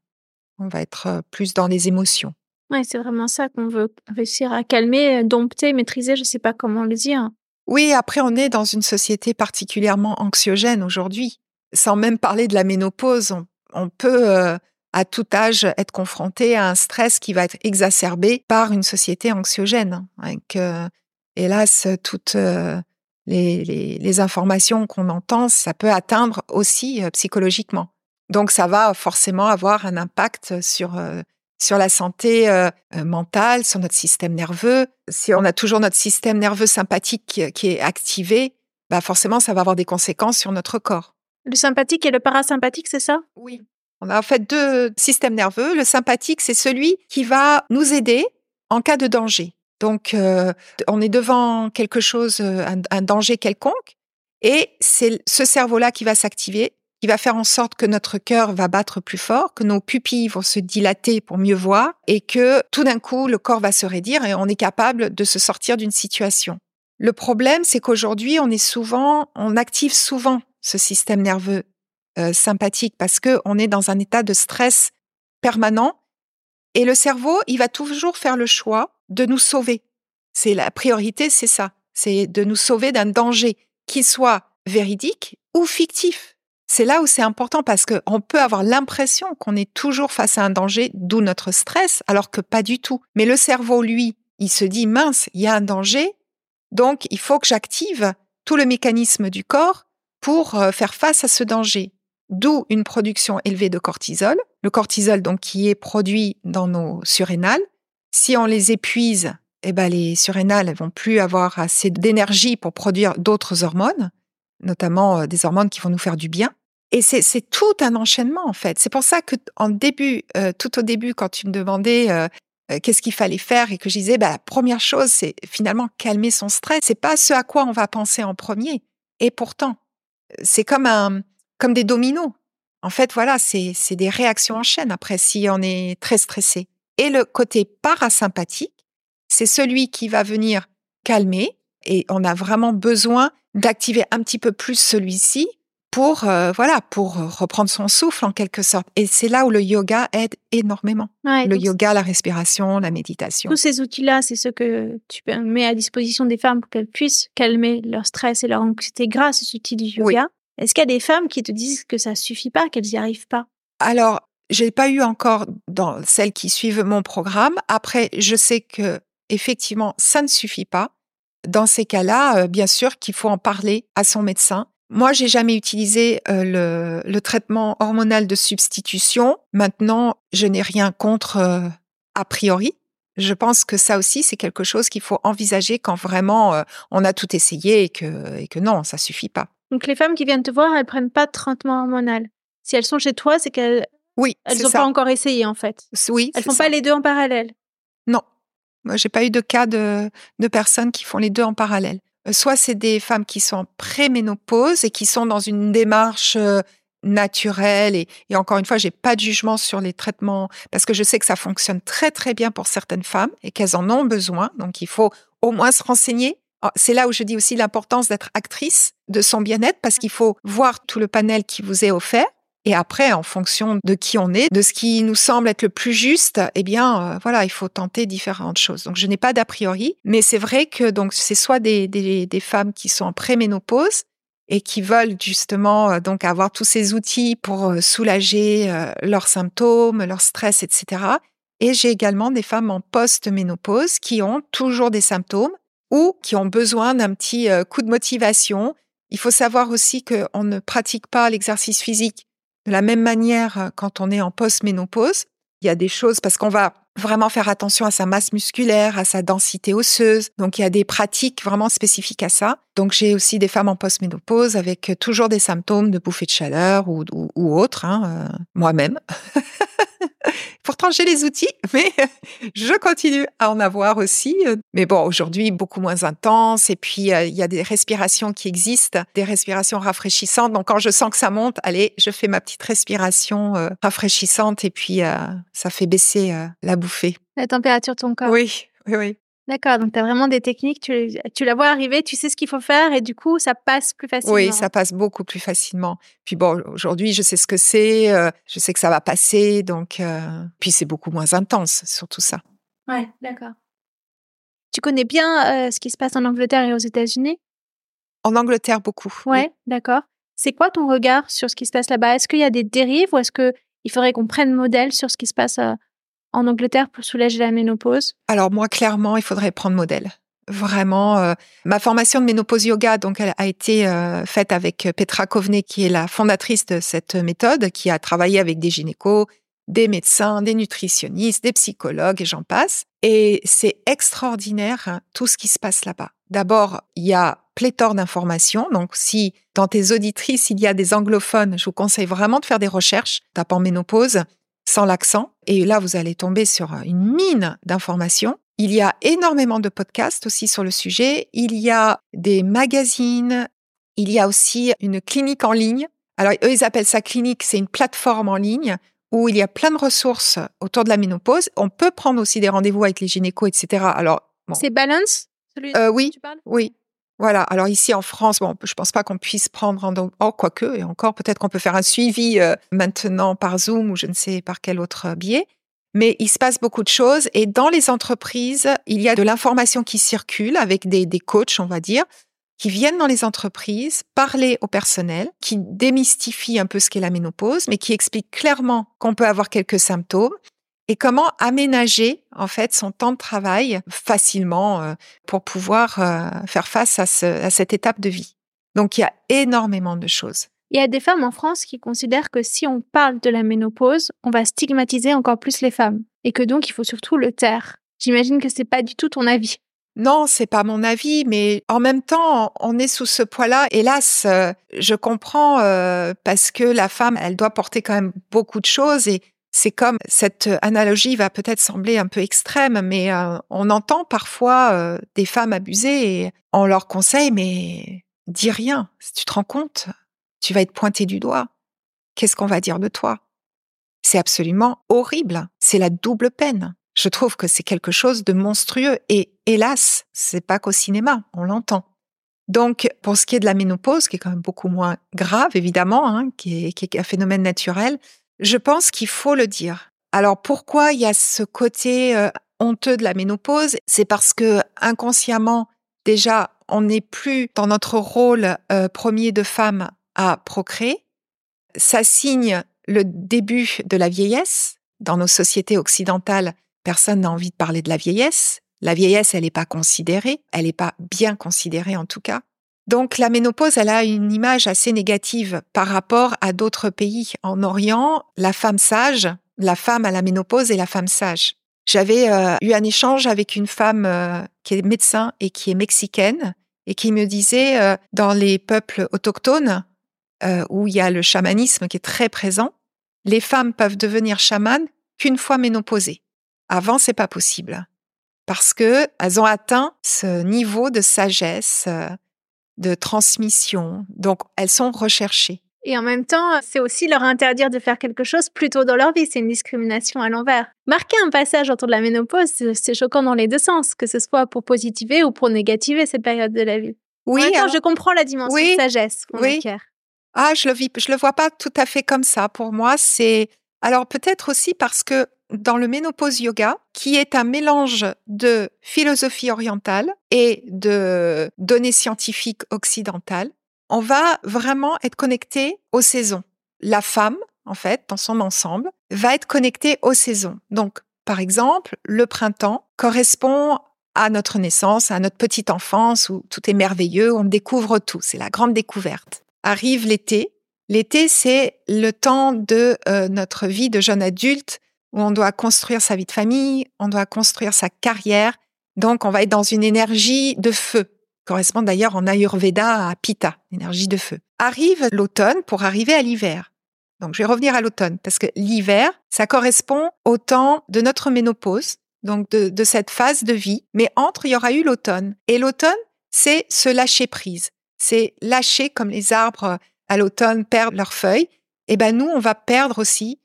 [SPEAKER 1] On va être euh, plus dans les émotions.
[SPEAKER 2] Ouais, c'est vraiment ça qu'on veut réussir à calmer, euh, dompter, maîtriser, je sais pas comment le dire.
[SPEAKER 1] Oui, après, on est dans une société particulièrement anxiogène aujourd'hui. Sans même parler de la ménopause, on, on peut, euh, à tout âge, être confronté à un stress qui va être exacerbé par une société anxiogène. Avec, euh, hélas, toutes euh, les, les- les informations qu'on entend, ça peut atteindre aussi euh, psychologiquement. Donc, ça va forcément avoir un impact sur, euh, sur la santé euh, mentale, sur notre système nerveux. Si on a toujours notre système nerveux sympathique qui, qui est activé, bah forcément, ça va avoir des conséquences sur notre corps.
[SPEAKER 2] Le sympathique et le parasympathique, c'est ça?
[SPEAKER 1] Oui. On a en fait deux systèmes nerveux. Le sympathique, c'est celui qui va nous aider en cas de danger. Donc, euh, on est devant quelque chose, euh, un, un danger quelconque, et c'est ce cerveau-là qui va s'activer, qui va faire en sorte que notre cœur va battre plus fort, que nos pupilles vont se dilater pour mieux voir, et que tout d'un coup, le corps va se raidir et on est capable de se sortir d'une situation. Le problème, c'est qu'aujourd'hui, on est souvent, on active souvent ce système nerveux euh, sympathique parce que on est dans un état de stress permanent et le cerveau, il va toujours faire le choix de nous sauver. C'est la priorité, c'est ça. C'est de nous sauver d'un danger, qu'il soit véridique ou fictif. C'est là où c'est important parce qu'on peut avoir l'impression qu'on est toujours face à un danger, d'où notre stress, alors que pas du tout. Mais le cerveau, lui, il se dit, mince, il y a un danger, donc il faut que j'active tout le mécanisme du corps pour euh, faire face à ce danger. D'où une production élevée de cortisol. Le cortisol, donc, qui est produit dans nos surrénales. Si on les épuise, eh ben, les surrénales ne vont plus avoir assez d'énergie pour produire d'autres hormones, notamment euh, des hormones qui vont nous faire du bien. Et c'est tout un enchaînement en fait. C'est pour ça que en début, euh, tout au début, quand tu me demandais euh, qu'est-ce qu'il fallait faire et que je disais, bah, la première chose, c'est finalement calmer son stress. C'est pas ce à quoi on va penser en premier. Et pourtant, c'est comme un, comme des dominos. En fait, voilà, c'est des réactions en chaîne après si on est très stressé. Et le côté parasympathique, c'est celui qui va venir calmer et on a vraiment besoin d'activer un petit peu plus celui-ci pour euh, voilà pour reprendre son souffle en quelque sorte. Et c'est là où le yoga aide énormément. Le yoga la respiration la méditation.
[SPEAKER 2] Tous ces outils là c'est ce que tu mets à disposition des femmes pour qu'elles puissent calmer leur stress et leur anxiété grâce aux outils du yoga. Est-ce qu'il y a des femmes qui te disent que ça suffit pas qu'elles n'y arrivent pas?
[SPEAKER 1] Alors j'ai pas eu encore dans celles qui suivent mon programme après je sais que effectivement, ça ne suffit pas. Dans ces cas-là, euh, bien sûr qu'il faut en parler à son médecin. Moi, j'ai jamais utilisé euh, le, traitement hormonal de substitution. Maintenant, je n'ai rien contre euh, a priori. Je pense que ça aussi, c'est quelque chose qu'il faut envisager quand vraiment on a tout essayé et que, et que non, ça suffit pas.
[SPEAKER 2] Donc les femmes qui viennent te voir, elles prennent pas de traitement hormonal. Si elles sont chez toi, c'est qu'elles
[SPEAKER 1] oui,
[SPEAKER 2] elles n'ont pas encore essayé en fait.
[SPEAKER 1] Oui,
[SPEAKER 2] elles font pas les deux en parallèle.
[SPEAKER 1] Non, moi, j'ai pas eu de cas de, de personnes qui font les deux en parallèle. Euh, soit c'est des femmes qui sont en préménopause et qui sont dans une démarche euh, naturelle et, et encore une fois, j'ai pas de jugement sur les traitements parce que je sais que ça fonctionne très très bien pour certaines femmes et qu'elles en ont besoin. Donc, il faut au moins se renseigner. Ah, c'est là où je dis aussi l'importance d'être actrice de son bien-être parce qu'il faut voir tout le panel qui vous est offert et après, en fonction de qui on est, de ce qui nous semble être le plus juste, eh bien, euh, voilà, il faut tenter différentes choses. Donc, je n'ai pas d'a priori, mais c'est vrai que donc c'est soit des, des, des, femmes qui sont en préménopause et qui veulent justement euh, donc avoir tous ces outils pour euh, soulager leurs symptômes, leur stress, etc. Et j'ai également des femmes en post-ménopause qui ont toujours des symptômes ou qui ont besoin d'un petit coup de motivation. Il faut savoir aussi qu'on ne pratique pas l'exercice physique de la même manière, euh, quand on est en post-ménopause, il y a des choses parce qu'on va vraiment faire attention à sa masse musculaire, à sa densité osseuse. Donc il y a des pratiques vraiment spécifiques à ça. Donc j'ai aussi des femmes en post-ménopause avec toujours des symptômes de bouffée de chaleur ou, ou, autres, hein, euh, moi-même. (laughs) (laughs) Pourtant, j'ai les outils, (laughs) mais je continue à en avoir aussi. Mais bon, aujourd'hui, beaucoup moins intense. Et puis, euh, il y a des respirations qui existent, des respirations rafraîchissantes. Donc, quand je sens que ça monte, allez, je fais ma petite respiration euh, rafraîchissante et puis euh, ça fait baisser la bouffée.
[SPEAKER 2] La température de ton corps.
[SPEAKER 1] Oui, oui, oui.
[SPEAKER 2] D'accord, donc tu as vraiment des techniques, tu, tu, la vois arriver, tu sais ce qu'il faut faire et du coup, ça passe plus facilement.
[SPEAKER 1] Oui, ça passe beaucoup plus facilement. Puis bon, aujourd'hui, je sais ce que c'est, euh, je sais que ça va passer, donc euh, puis c'est beaucoup moins intense, surtout ça.
[SPEAKER 2] Ouais, d'accord. Tu connais bien euh, ce qui se passe en Angleterre et aux États-Unis?
[SPEAKER 1] En Angleterre, beaucoup.
[SPEAKER 2] Ouais, d'accord. C'est quoi ton regard sur ce qui se passe là-bas? Est-ce qu'il y a des dérives ou est-ce qu'il faudrait qu'on prenne modèle sur ce qui se passe en Angleterre pour soulager la ménopause?
[SPEAKER 1] Alors moi, clairement, il faudrait prendre modèle. Vraiment, euh, ma formation de ménopause yoga, donc, elle a été euh, faite avec Petra Coveney, qui est la fondatrice de cette méthode, qui a travaillé avec des gynécos, des médecins, des nutritionnistes, des psychologues, et j'en passe. Et c'est extraordinaire hein, tout ce qui se passe là-bas. D'abord, il y a pléthore d'informations. Donc, si dans tes auditrices, il y a des anglophones, je vous conseille vraiment de faire des recherches, tapant ménopause sans l'accent. Et là, vous allez tomber sur une mine d'informations. Il y a énormément de podcasts aussi sur le sujet. Il y a des magazines. Il y a aussi une clinique en ligne. Alors, eux, ils appellent ça clinique. C'est une plateforme en ligne où il y a plein de ressources autour de la ménopause. On peut prendre aussi des rendez-vous avec les gynécos, etc. Alors,
[SPEAKER 2] c'est Balance, celui
[SPEAKER 1] euh, oui,
[SPEAKER 2] tu parles?
[SPEAKER 1] oui. Voilà. Alors ici en France, bon, je pense pas qu'on puisse prendre en oh, quoique et encore peut-être qu'on peut faire un suivi euh, maintenant par Zoom ou je ne sais par quel autre biais. Mais il se passe beaucoup de choses et dans les entreprises, il y a de l'information qui circule avec des, des coachs, on va dire, qui viennent dans les entreprises parler au personnel, qui démystifient un peu ce qu'est la ménopause, mais qui expliquent clairement qu'on peut avoir quelques symptômes et comment aménager en fait son temps de travail facilement euh, pour pouvoir euh, faire face à, à cette étape de vie? Donc il y a énormément de choses.
[SPEAKER 2] Il y a des femmes en France qui considèrent que si on parle de la ménopause, on va stigmatiser encore plus les femmes et que donc il faut surtout le taire. J'imagine que c'est pas du tout ton avis.
[SPEAKER 1] Non, c'est pas mon avis, mais en même temps, on est sous ce poids-là. Hélas, euh, je comprends parce que la femme, elle doit porter quand même beaucoup de choses et c'est comme cette analogie va peut-être sembler un peu extrême, mais euh, on entend parfois euh, des femmes abusées et on leur conseille, mais dis rien. Si tu te rends compte, tu vas être pointé du doigt. Qu'est-ce qu'on va dire de toi? C'est absolument horrible. C'est la double peine. Je trouve que c'est quelque chose de monstrueux et hélas, c'est pas qu'au cinéma, on l'entend. Donc, pour ce qui est de la ménopause, qui est quand même beaucoup moins grave, évidemment, hein, qui, est, un phénomène naturel, je pense qu'il faut le dire. Alors pourquoi il y a ce côté euh, honteux de la ménopause? C'est parce que inconsciemment, déjà, on n'est plus dans notre rôle euh, premier de femme à procréer. Ça signe le début de la vieillesse. Dans nos sociétés occidentales, personne n'a envie de parler de la vieillesse. La vieillesse, elle n'est pas considérée, elle n'est pas bien considérée en tout cas. Donc la ménopause, elle a une image assez négative par rapport à d'autres pays. En Orient, la femme sage, la femme à la ménopause et la femme sage. J'avais euh, eu un échange avec une femme euh, qui est médecin et qui est mexicaine et qui me disait euh, dans les peuples autochtones où il y a le chamanisme qui est très présent, les femmes peuvent devenir chamanes qu'une fois ménopausées. Avant, c'est pas possible parce que elles ont atteint ce niveau de sagesse, de transmission. Donc, elles sont recherchées.
[SPEAKER 2] Et en même temps, c'est aussi leur interdire de faire quelque chose plus tôt dans leur vie. C'est une discrimination à l'envers. Marquer un passage autour de la ménopause, c'est choquant dans les deux sens, que ce soit pour positiver ou pour négativer cette période de la vie. Oui, en je comprends la dimension de sagesse qu'on oui.
[SPEAKER 1] Ah, je le vis, je le vois pas tout à fait comme ça. Pour moi, c'est alors peut-être aussi parce que dans le ménopause yoga, qui est un mélange de philosophie orientale et de données scientifiques occidentales, on va vraiment être connecté aux saisons. La femme, en fait, dans son ensemble, va être connectée aux saisons. Donc, par exemple, le printemps correspond à notre naissance, à notre petite enfance où tout est merveilleux, on découvre tout, c'est la grande découverte. Arrive l'été. L'été, c'est le temps de euh, notre vie de jeune adulte où on doit construire sa vie de famille, on doit construire sa carrière. Donc, on va être dans une énergie de feu, correspond d'ailleurs en Ayurveda à Pitta, énergie de feu. Arrive l'automne pour arriver à l'hiver. Donc, je vais revenir à l'automne parce que l'hiver, ça correspond au temps de notre ménopause, donc de, de cette phase de vie. Mais entre, il y aura eu l'automne. Et l'automne, c'est se lâcher prise. C'est lâcher comme les arbres à l'automne perdent leurs feuilles. Et ben nous, on va perdre aussi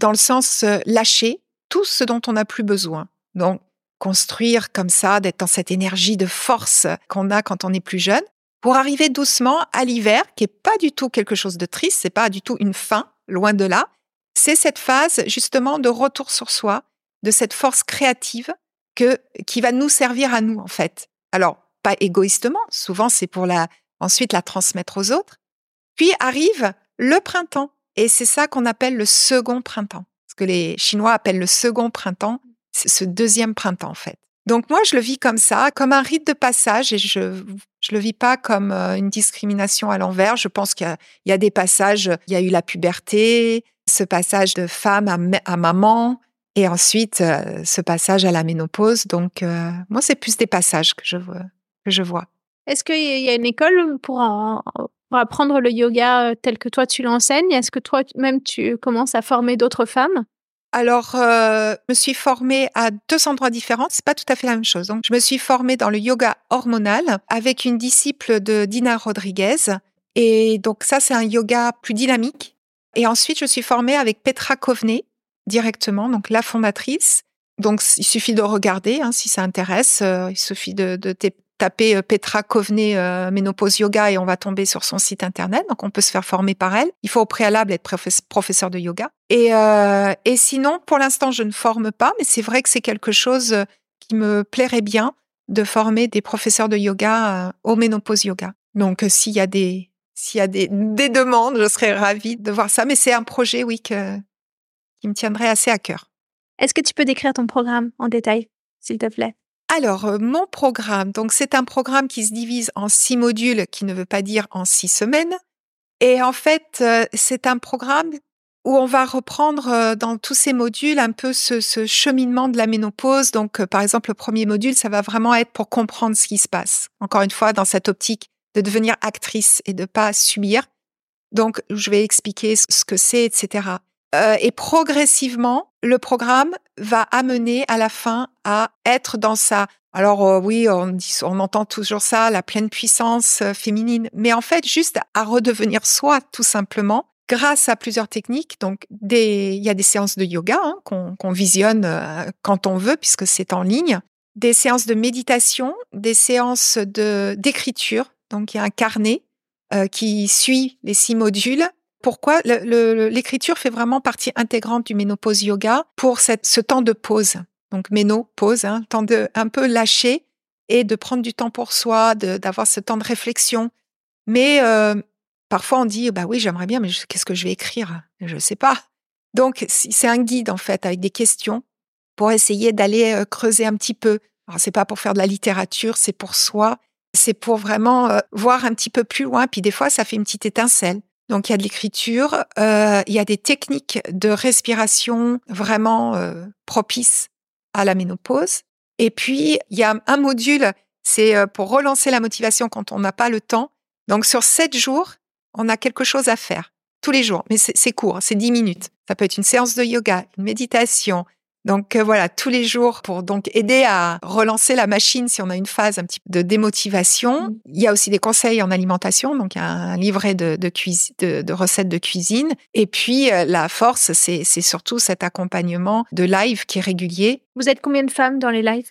[SPEAKER 1] dans le sens euh, lâcher tout ce dont on n'a plus besoin. Donc, construire comme ça, d'être dans cette énergie de force qu'on a quand on est plus jeune, pour arriver doucement à l'hiver, qui est pas du tout quelque chose de triste, c'est pas du tout une fin, loin de là. C'est cette phase justement de retour sur soi, de cette force créative que qui va nous servir à nous en fait. Alors pas égoïstement, souvent c'est pour la ensuite la transmettre aux autres. Puis arrive le printemps et c'est ça qu'on appelle le second printemps. Ce que les Chinois appellent le second printemps, c'est ce deuxième printemps en fait. Donc moi, je le vis comme ça, comme un rite de passage et je je le vis pas comme euh, une discrimination à l'envers. Je pense qu'il y, a des passages, il y a eu la puberté, ce passage de femme à, maman et ensuite euh, ce passage à la ménopause. Donc euh, moi, c'est plus des passages que je. Que je vois.
[SPEAKER 2] Est-ce qu'il y a une école pour pour apprendre le yoga euh, tel que toi tu l'enseignes? Est-ce que toi même tu commences à former d'autres femmes?
[SPEAKER 1] Alors, euh, je me suis formée à deux endroits différents. C'est pas tout à fait la même chose. Donc, je me suis formée dans le yoga hormonal avec une disciple de Dina Rodriguez. Et donc, ça, c'est un yoga plus dynamique. Et ensuite, je suis formée avec Petra Coveney directement, donc la fondatrice. Donc, il suffit de regarder hein, si ça intéresse. Euh, il suffit de, de taper euh, Petra Coveney euh, ménopause yoga et on va tomber sur son site internet. Donc on peut se faire former par elle. Il faut au préalable être professeur de yoga. Et, euh, et sinon, pour l'instant, je ne forme pas, mais c'est vrai que c'est quelque chose qui me plairait bien de former des professeurs de yoga au ménopause yoga. Donc s'il y a des s'il y a des, des demandes, je serais ravie de voir ça. Mais c'est un projet, oui, que, qui me tiendrait assez à cœur.
[SPEAKER 2] Est-ce que tu peux décrire ton programme en détail, s'il te plaît?
[SPEAKER 1] Alors, euh, mon programme, donc c'est un programme qui se divise en six modules, qui ne veut pas dire en six semaines. Et en fait, euh, c'est un programme où on va reprendre euh, dans tous ces modules un peu ce, cheminement de la ménopause. Donc, par exemple, le premier module, ça va vraiment être pour comprendre ce qui se passe. Encore une fois, dans cette optique de devenir actrice et de pas subir. Donc, je vais expliquer ce que c'est, etc. Euh, et progressivement, le programme va amener à la fin à être dans sa alors euh, oui, on, dit, on entend toujours ça, la pleine puissance euh, féminine, mais en fait juste à redevenir soi tout simplement grâce à plusieurs techniques. Donc des, il y a des séances de yoga hein, qu'on visionne quand on veut puisque c'est en ligne, des séances de méditation, des séances de d'écriture. Donc il y a un carnet qui suit les six modules pourquoi l'écriture fait vraiment partie intégrante du ménopause yoga pour ce temps de pause. Donc ménopause, hein, temps de un peu lâcher et de prendre du temps pour soi, d'avoir ce temps de réflexion. Mais euh, parfois on dit bah oui j'aimerais bien, mais qu'est-ce que je vais écrire? Je ne sais pas. Donc c'est un guide en fait avec des questions pour essayer d'aller euh, creuser un petit peu. Alors c'est pas pour faire de la littérature, c'est pour soi, c'est pour vraiment euh, voir un petit peu plus loin. Puis des fois ça fait une petite étincelle. Donc il y a de l'écriture, euh, il y a des techniques de respiration vraiment euh, propices à la ménopause. Et puis il y a un module, c'est euh, pour relancer la motivation quand on n'a pas le temps. Donc sur sept jours, on a quelque chose à faire tous les jours, mais c'est court, c'est dix minutes. Ça peut être une séance de yoga, une méditation, donc euh, voilà, tous les jours pour donc aider à relancer la machine si on a une phase un petit peu de démotivation. Mmh. Il y a aussi des conseils en alimentation, donc un livret de, de, de, recettes de cuisine. Et puis euh, la force, c'est surtout cet accompagnement de live qui est régulier.
[SPEAKER 2] Vous êtes combien de femmes dans les lives?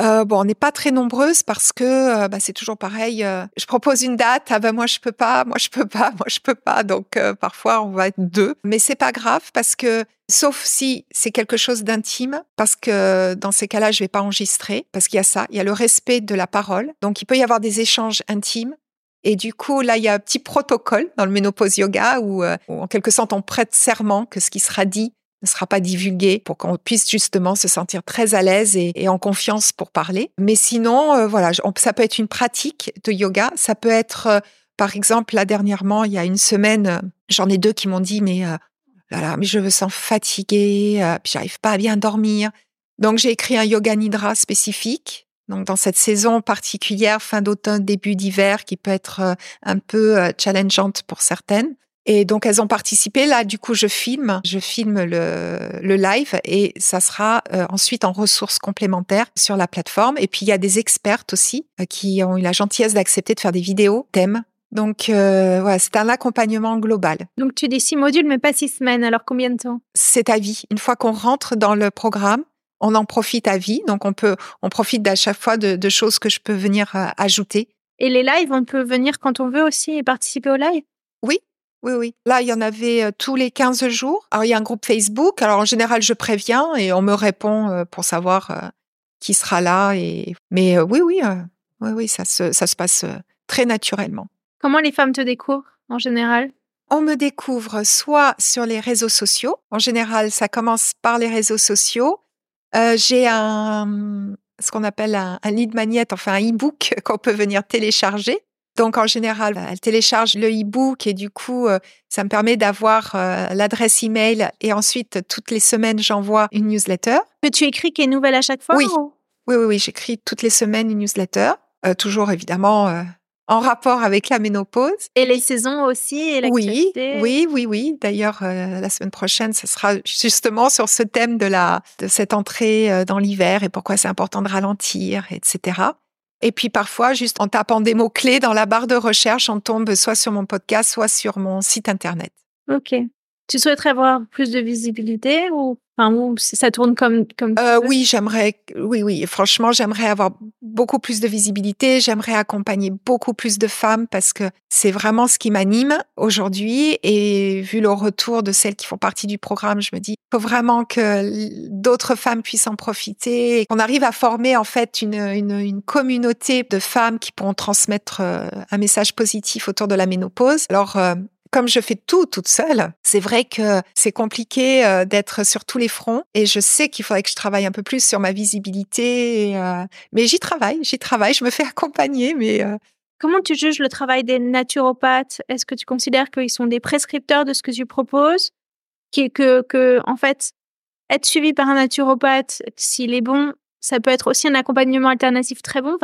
[SPEAKER 1] Euh, bon, on n'est pas très nombreuses parce que euh, bah, c'est toujours pareil. Euh, je propose une date, ah ben moi je peux pas, moi je peux pas, (laughs) moi je peux pas. Donc euh, parfois on va être deux, mais c'est pas grave parce que sauf si c'est quelque chose d'intime, parce que dans ces cas-là je vais pas enregistrer parce qu'il y a ça, il y a le respect de la parole. Donc il peut y avoir des échanges intimes. Et du coup, là, il y a un petit protocole dans le ménopause yoga où, où en quelque sorte, on prête serment que ce qui sera dit ne sera pas divulgué pour qu'on puisse justement se sentir très à l'aise et, en confiance pour parler. Mais sinon, euh, voilà, ça peut être une pratique de yoga. Ça peut être, euh, par exemple, là dernièrement, il y a une semaine, euh, j'en ai deux qui m'ont dit, mais voilà, mais je me sens fatiguée, puis j'arrive pas à bien dormir. Donc j'ai écrit un yoga nidra spécifique. Donc dans cette saison particulière, fin d'automne, début d'hiver, qui peut être un peu challengeante pour certaines. Et donc elles ont participé. Là, du coup, je filme, je filme le, le live et ça sera euh, ensuite en ressources complémentaires sur la plateforme. Et puis il y a des expertes aussi euh, qui ont eu la gentillesse d'accepter de faire des vidéos thèmes. Donc euh, voilà, c'est un accompagnement global.
[SPEAKER 2] Donc tu dis six modules, mais pas six semaines. Alors combien de temps?
[SPEAKER 1] C'est à vie. Une fois qu'on rentre dans le programme, on en profite à vie. Donc on peut, on profite à chaque fois de, de choses que je peux venir ajouter.
[SPEAKER 2] Et les lives, on peut venir quand on veut aussi et participer au live?
[SPEAKER 1] Oui, oui, oui. Là, il y en avait tous les 15 jours. Alors, il y a un groupe Facebook. Alors, en général, je préviens et on me répond pour savoir qui sera là. Et... Mais oui, oui, oui, oui, ça se, ça se passe très naturellement.
[SPEAKER 2] Comment les femmes te découvrent en général?
[SPEAKER 1] On me découvre soit sur les réseaux sociaux. En général, ça commence par les réseaux sociaux. Euh, J'ai un, ce qu'on appelle un, un lead magnet, enfin un e-book (laughs) qu'on peut venir télécharger donc en général, elle télécharge le e-book et du coup, euh, ça me permet d'avoir euh, l'adresse email et ensuite toutes les semaines, j'envoie une newsletter.
[SPEAKER 2] Que tu écris qui est nouvelle à chaque fois
[SPEAKER 1] Oui, oui, oui, oui j'écris toutes les semaines une newsletter. Euh, toujours évidemment en rapport avec la ménopause.
[SPEAKER 2] Et les saisons aussi et
[SPEAKER 1] Oui, oui, oui, oui. D'ailleurs, euh, la semaine prochaine, ce sera justement sur ce thème de la de cette entrée dans l'hiver et pourquoi c'est important de ralentir, etc. Et puis parfois, juste en tapant des mots clés dans la barre de recherche, on tombe soit sur mon podcast, soit sur mon site internet.
[SPEAKER 2] Ok. Tu souhaiterais avoir plus de visibilité ou Enfin, ça tourne comme comme.
[SPEAKER 1] Euh, oui, j'aimerais. Oui, oui. Franchement, j'aimerais avoir beaucoup plus de visibilité. J'aimerais accompagner beaucoup plus de femmes parce que c'est vraiment ce qui m'anime aujourd'hui. Et vu le retour de celles qui font partie du programme, je me dis, faut vraiment que d'autres femmes puissent en profiter, qu'on arrive à former en fait une, une, une communauté de femmes qui pourront transmettre euh, un message positif autour de la ménopause. Alors, euh, comme je fais tout toute seule, c'est vrai que c'est compliqué euh, d'être sur tous les fronts et je sais qu'il faudrait que je travaille un peu plus sur ma visibilité. Euh, mais j'y travaille, j'y travaille, je me fais (laughs) accompagner. Mais euh
[SPEAKER 2] comment tu juges le travail des naturopathes? Est-ce que tu considères qu'ils sont des prescripteurs de ce que tu proposes? Que, que, en fait, être suivi par un naturopathe, s'il est bon, ça peut être aussi un accompagnement alternatif très bon.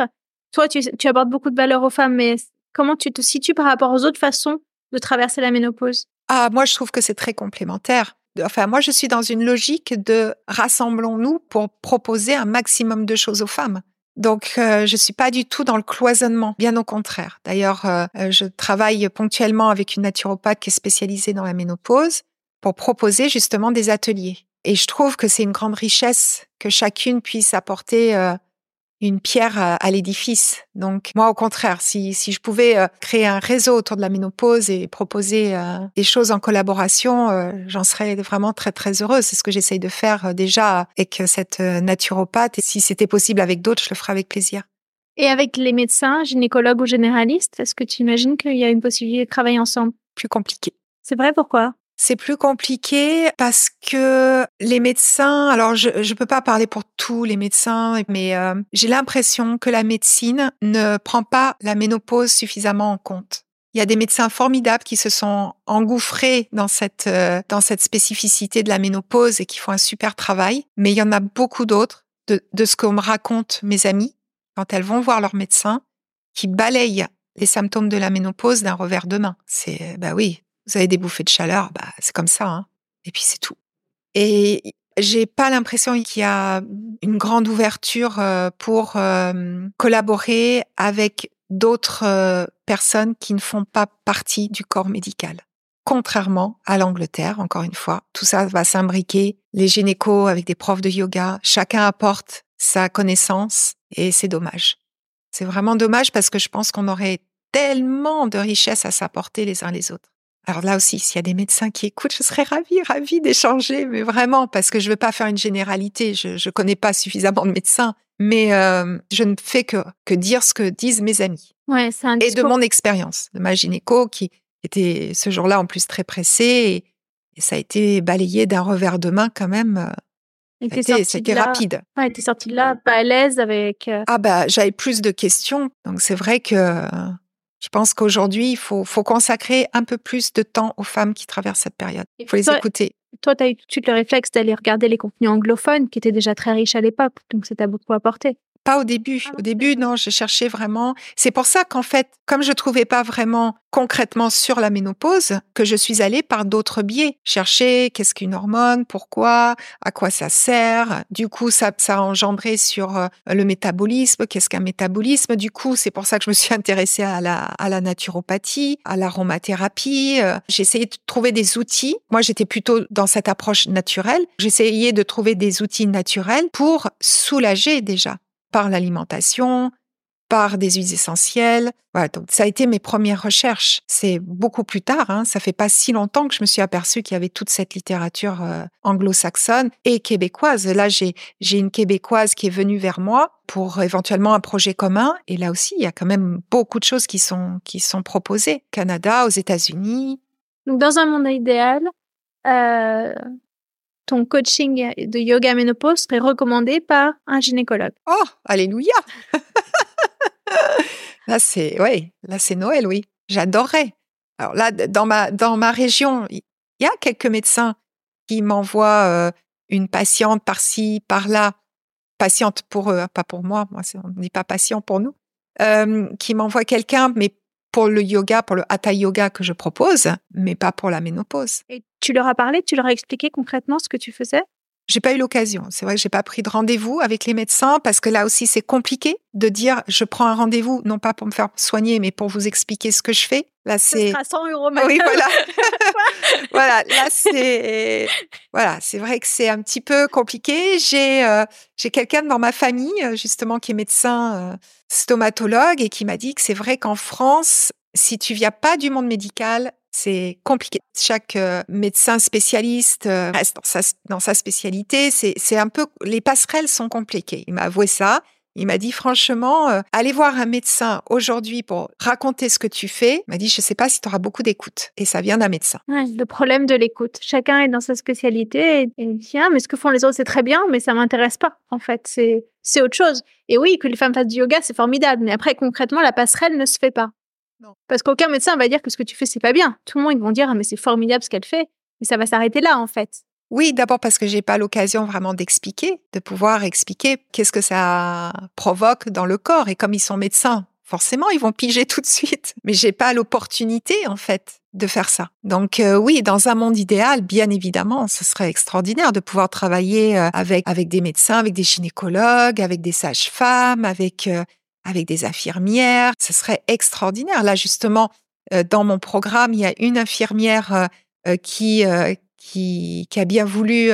[SPEAKER 2] toi, tu, tu abordes beaucoup de valeur aux femmes, mais comment tu te situes par rapport aux autres façons de traverser la ménopause?
[SPEAKER 1] Ah, moi, je trouve que c'est très complémentaire. Enfin, moi, je suis dans une logique de rassemblons-nous pour proposer un maximum de choses aux femmes. Donc, euh, je suis pas du tout dans le cloisonnement, bien au contraire. D'ailleurs, euh, je travaille ponctuellement avec une naturopathe qui est spécialisée dans la ménopause pour proposer justement des ateliers. Et je trouve que c'est une grande richesse que chacune puisse apporter euh, une pierre à, l'édifice. Donc moi, au contraire, si, si je pouvais euh, créer un réseau autour de la ménopause et proposer euh, des choses en collaboration, euh, j'en serais vraiment très très heureuse. C'est ce que j'essaye de faire déjà avec cette naturopathe. Et si c'était possible avec d'autres, je le ferais avec plaisir.
[SPEAKER 2] Et avec les médecins, gynécologues ou généralistes, est-ce que tu imagines qu'il y a une possibilité de travailler ensemble?
[SPEAKER 1] Plus compliqué.
[SPEAKER 2] C'est vrai, pourquoi?
[SPEAKER 1] C'est plus compliqué parce que les médecins, alors je ne peux pas parler pour tous les médecins, mais euh, j'ai l'impression que la médecine ne prend pas la ménopause suffisamment en compte. Il y a des médecins formidables qui se sont engouffrés dans cette euh, dans cette spécificité de la ménopause et qui font un super travail, mais il y en a beaucoup d'autres de, de ce qu'on me raconte mes amies quand elles vont voir leur médecin qui balayent les symptômes de la ménopause d'un revers de main. C'est bah oui, vous avez des bouffées de chaleur, bah, c'est comme ça. Hein. Et puis c'est tout. Et j'ai pas l'impression qu'il y a une grande ouverture pour collaborer avec d'autres personnes qui ne font pas partie du corps médical. Contrairement à l'Angleterre, encore une fois, tout ça va s'imbriquer. Les gynécos avec des profs de yoga, chacun apporte sa connaissance et c'est dommage. C'est vraiment dommage parce que je pense qu'on aurait tellement de richesses à s'apporter les uns les autres. Alors là aussi, s'il y a des médecins qui écoutent, je serais ravie, ravie d'échanger, mais vraiment, parce que je ne veux pas faire une généralité. Je ne connais pas suffisamment de médecins, mais euh, je ne fais que, que dire ce que disent mes amis.
[SPEAKER 2] Ouais, un
[SPEAKER 1] et de mon expérience, de ma gynéco qui était ce jour-là en plus très pressée, et, ça a été balayé d'un revers de main quand même. C'était rapide.
[SPEAKER 2] Ouais, t'es sortie de là pas à l'aise avec. Euh
[SPEAKER 1] ah bah j'avais plus de questions, donc c'est vrai que je pense qu'aujourd'hui, il faut, faut consacrer un peu plus de temps aux femmes qui traversent cette période. Il faut les écouter.
[SPEAKER 2] Toi, tu as eu tout de suite le réflexe d'aller regarder les contenus anglophones qui étaient déjà très riches à l'époque, donc ça t'a beaucoup apporté.
[SPEAKER 1] Pas au début. Ah, au début, non, je cherchais vraiment. C'est pour ça qu'en fait, comme je trouvais pas vraiment concrètement sur la ménopause, que je suis allée par d'autres biais. Chercher qu'est-ce qu'une hormone, pourquoi, à quoi ça sert. Du coup, ça, ça a engendré sur euh, le métabolisme, qu'est-ce qu'un métabolisme? Du coup, c'est pour ça que je me suis (laughs) intéressée à la, à la naturopathie, à l'aromathérapie. Euh, j'ai essayé de trouver des outils. Moi, j'étais plutôt dans cette approche naturelle. J'essayais de trouver des outils naturels pour soulager déjà par l'alimentation, par des huiles essentielles. Voilà, donc ça a été mes premières recherches. C'est beaucoup plus tard, hein, ça fait pas si longtemps que je me suis aperçue qu'il y avait toute cette littérature euh, anglo-saxonne et québécoise. Là, j'ai une québécoise qui est venue vers moi pour éventuellement un projet commun. Et là aussi, il y a quand même beaucoup de choses qui sont qui sont proposées. Canada, aux États-Unis.
[SPEAKER 2] Donc dans un monde idéal, euh, ton coaching de yoga ménopause serait recommandé par un gynécologue.
[SPEAKER 1] Oh, alléluia (laughs) Là, c'est ouais, là c'est Noël, oui. J'adorerais. Alors là, dans ma dans ma région, il y a quelques médecins qui m'envoient euh, une patiente par-ci, par-là. Patiente pour eux, hein, pas pour moi. Moi, on ne dit pas patient pour nous. qui m'envoie quelqu'un, mais pour le yoga, pour le hatha yoga que je propose, mais pas pour la ménopause.
[SPEAKER 2] Et tu leur as parlé, tu leur as expliqué concrètement ce que tu faisais?
[SPEAKER 1] J'ai pas eu l'occasion. C'est vrai que j'ai pas pris de rendez-vous avec les médecins parce que là aussi c'est compliqué de dire je prends un rendez-vous non pas pour me faire soigner mais pour vous expliquer ce que je fais.
[SPEAKER 2] Là c'est 100 euros.
[SPEAKER 1] Oui voilà. (laughs) voilà là c'est voilà c'est vrai que c'est un petit peu compliqué. J'ai euh, j'ai quelqu'un dans ma famille justement qui est médecin euh, stomatologue et qui m'a dit que c'est vrai qu'en France si tu viens pas du monde médical, c'est compliqué. Chaque euh, médecin spécialiste euh, reste dans sa, dans sa spécialité. C'est un peu, les passerelles sont compliquées. Il m'a avoué ça. Il m'a dit franchement, euh, aller voir un médecin aujourd'hui pour raconter ce que tu fais. Il m'a dit, je sais pas si tu auras beaucoup d'écoute. Et ça vient d'un médecin.
[SPEAKER 2] le problème de l'écoute. Chacun est dans sa spécialité et, il dit, ah, mais ce que font les autres, c'est très bien, mais ça m'intéresse pas. En fait, c'est autre chose. Et oui, que les femmes fassent du yoga, c'est formidable. Mais après, concrètement, la passerelle ne se fait pas. Parce qu'aucun médecin va dire que ce que tu fais, c'est pas bien. Tout le monde, ils vont dire, ah, mais c'est formidable ce qu'elle fait. Mais ça va s'arrêter là, en fait.
[SPEAKER 1] Oui, d'abord parce que j'ai pas l'occasion vraiment d'expliquer, de pouvoir expliquer qu'est-ce que ça provoque dans le corps. Et comme ils sont médecins, forcément, ils vont piger tout de suite. Mais j'ai pas l'opportunité, en fait, de faire ça. Donc euh, oui, dans un monde idéal, bien évidemment, ce serait extraordinaire de pouvoir travailler euh, avec des médecins, avec des gynécologues, avec des sages-femmes, avec euh, avec des infirmières. Ce serait extraordinaire. Là, justement, euh, dans mon programme, il y a une infirmière euh, euh, qui, qui, qui, a bien voulu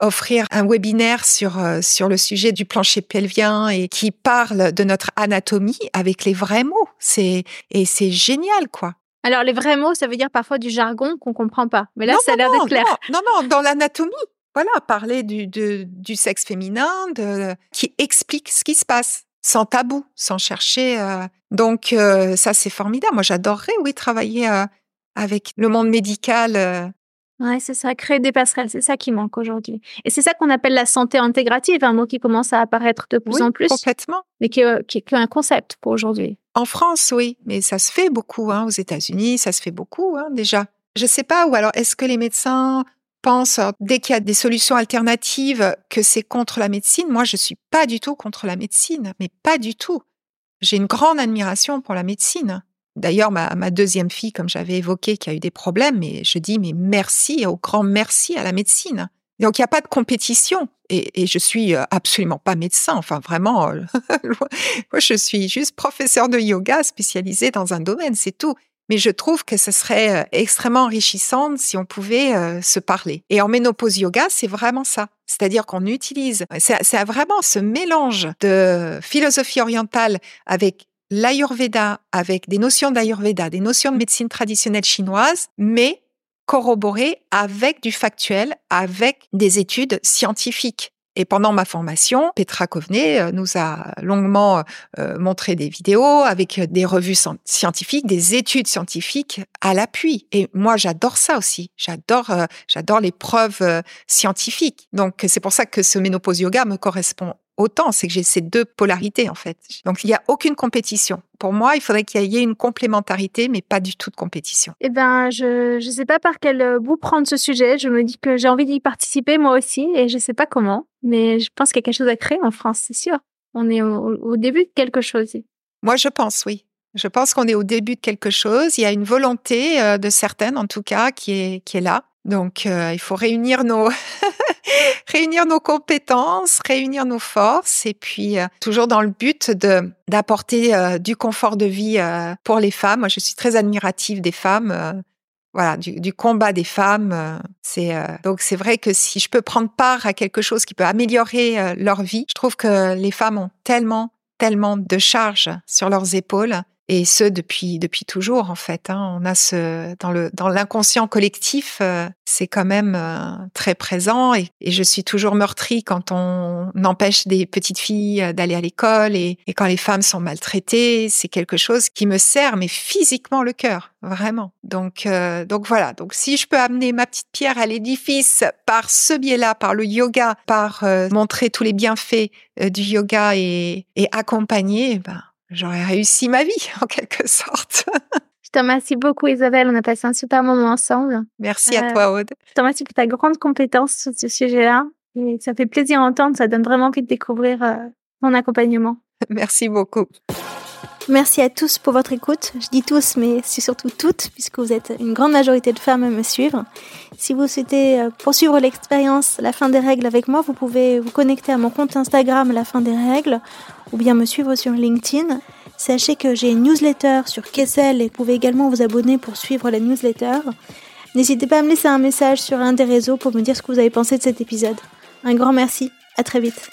[SPEAKER 1] offrir un webinaire sur, sur le sujet du plancher pelvien et qui parle de notre anatomie avec les vrais mots. C'est, et c'est génial, quoi.
[SPEAKER 2] Alors, les vrais mots, ça veut dire parfois du jargon qu'on comprend pas. Mais là, ça a l'air d'être clair.
[SPEAKER 1] Non, non, dans l'anatomie. Voilà, parler du, du sexe féminin, de, qui explique ce qui se passe sans tabou, sans chercher. Euh, donc euh, ça, c'est formidable. Moi, j'adorerais, oui, travailler euh, avec le monde médical.
[SPEAKER 2] Ouais, c'est ça, créer des passerelles, c'est ça qui manque aujourd'hui. Et c'est ça qu'on appelle la santé intégrative, un mot qui commence à apparaître de plus en plus.
[SPEAKER 1] Complètement.
[SPEAKER 2] Mais qui est, qui qu'un concept pour aujourd'hui.
[SPEAKER 1] En France, oui, mais ça se fait beaucoup. Hein, aux États-Unis, ça se fait beaucoup hein, déjà. Je sais pas, ou alors est-ce que les médecins pense, euh, dès qu'il y a des solutions alternatives, que c'est contre la médecine. Moi, je suis pas du tout contre la médecine, mais pas du tout. J'ai une grande admiration pour la médecine. D'ailleurs, ma, deuxième fille, comme j'avais évoqué, qui a eu des problèmes, mais je dis mais merci, au grand merci à la médecine. Donc il n'y a pas de compétition. Et, et, je suis euh, absolument pas médecin. Enfin vraiment, euh, (laughs) moi je suis juste professeur de yoga spécialisé dans un domaine, c'est tout. Mais je trouve que ce serait euh, extrêmement enrichissant si on pouvait euh, se parler. Et en ménopause yoga, c'est vraiment ça. C'est-à-dire qu'on utilise, c'est vraiment ce mélange de philosophie orientale avec l'ayurveda, avec des notions d'ayurveda, des notions de médecine traditionnelle chinoise, mais corroboré avec du factuel, avec des études scientifiques. Et pendant ma formation, Petra Covenet euh, nous a longuement euh, montré des vidéos avec des revues scientifiques, des études scientifiques à l'appui. Et moi, j'adore ça aussi. J'adore, euh, j'adore les preuves scientifiques. Donc, c'est pour ça que ce ménopause yoga me correspond autant, c'est que j'ai ces deux polarités en fait. Donc il n'y a aucune compétition. Pour moi, il faudrait qu'il y ait une complémentarité, mais pas du tout de compétition.
[SPEAKER 2] Eh ben, je ne sais pas par quel euh, bout prendre ce sujet. Je me dis que j'ai envie d'y participer moi aussi, et je ne sais pas comment. Mais je pense qu'il y a quelque chose à créer en France, c'est sûr. On est au, début de quelque chose.
[SPEAKER 1] Moi, je pense, oui. Je pense qu'on est au début de quelque chose. Il y a une volonté euh, de certaines, en tout cas, qui est, qui est là. Donc, euh, il faut réunir nos, (laughs) réunir nos compétences, réunir nos forces, et puis euh, toujours dans le but de d'apporter euh, du confort de vie pour les femmes. Moi, je suis très admirative des femmes. voilà, du, du, combat des femmes. c'est donc c'est vrai que si je peux prendre part à quelque chose qui peut améliorer leur vie, je trouve que les femmes ont tellement, tellement de charges sur leurs épaules et ce depuis depuis toujours en fait. Hein. On a ce dans le dans l'inconscient collectif, euh, c'est quand même euh, très présent et, et, je suis toujours meurtrie quand on empêche des petites filles euh, d'aller à l'école et, et, quand les femmes sont maltraitées. C'est quelque chose qui me sert mais physiquement le cœur vraiment. Donc donc voilà. Donc si je peux amener ma petite pierre à l'édifice par ce biais-là, par le yoga, par montrer tous les bienfaits du yoga et, et accompagner, ben j'aurais réussi ma vie (laughs) en quelque sorte. (laughs)
[SPEAKER 2] Je te remercie beaucoup Isabelle, on a passé un super moment ensemble.
[SPEAKER 1] Merci à toi Aude.
[SPEAKER 2] Je te remercie pour ta grande compétence sur ce sujet-là et ça fait plaisir à entendre, ça donne vraiment envie de découvrir euh, mon accompagnement. (laughs)
[SPEAKER 1] Merci beaucoup.
[SPEAKER 2] Merci à tous pour votre écoute. Je dis tous, mais c'est surtout toutes, puisque vous êtes une grande majorité de femmes à me suivre. Si vous souhaitez euh, poursuivre l'expérience La fin des règles avec moi, vous pouvez vous connecter à mon compte Instagram La fin des règles, ou bien me suivre sur LinkedIn. Sachez que j'ai une newsletter sur Kessel et vous pouvez également vous abonner pour suivre la newsletter. N'hésitez pas à me laisser un message sur un des réseaux pour me dire ce que vous avez pensé de cet épisode. Un grand merci, à très vite.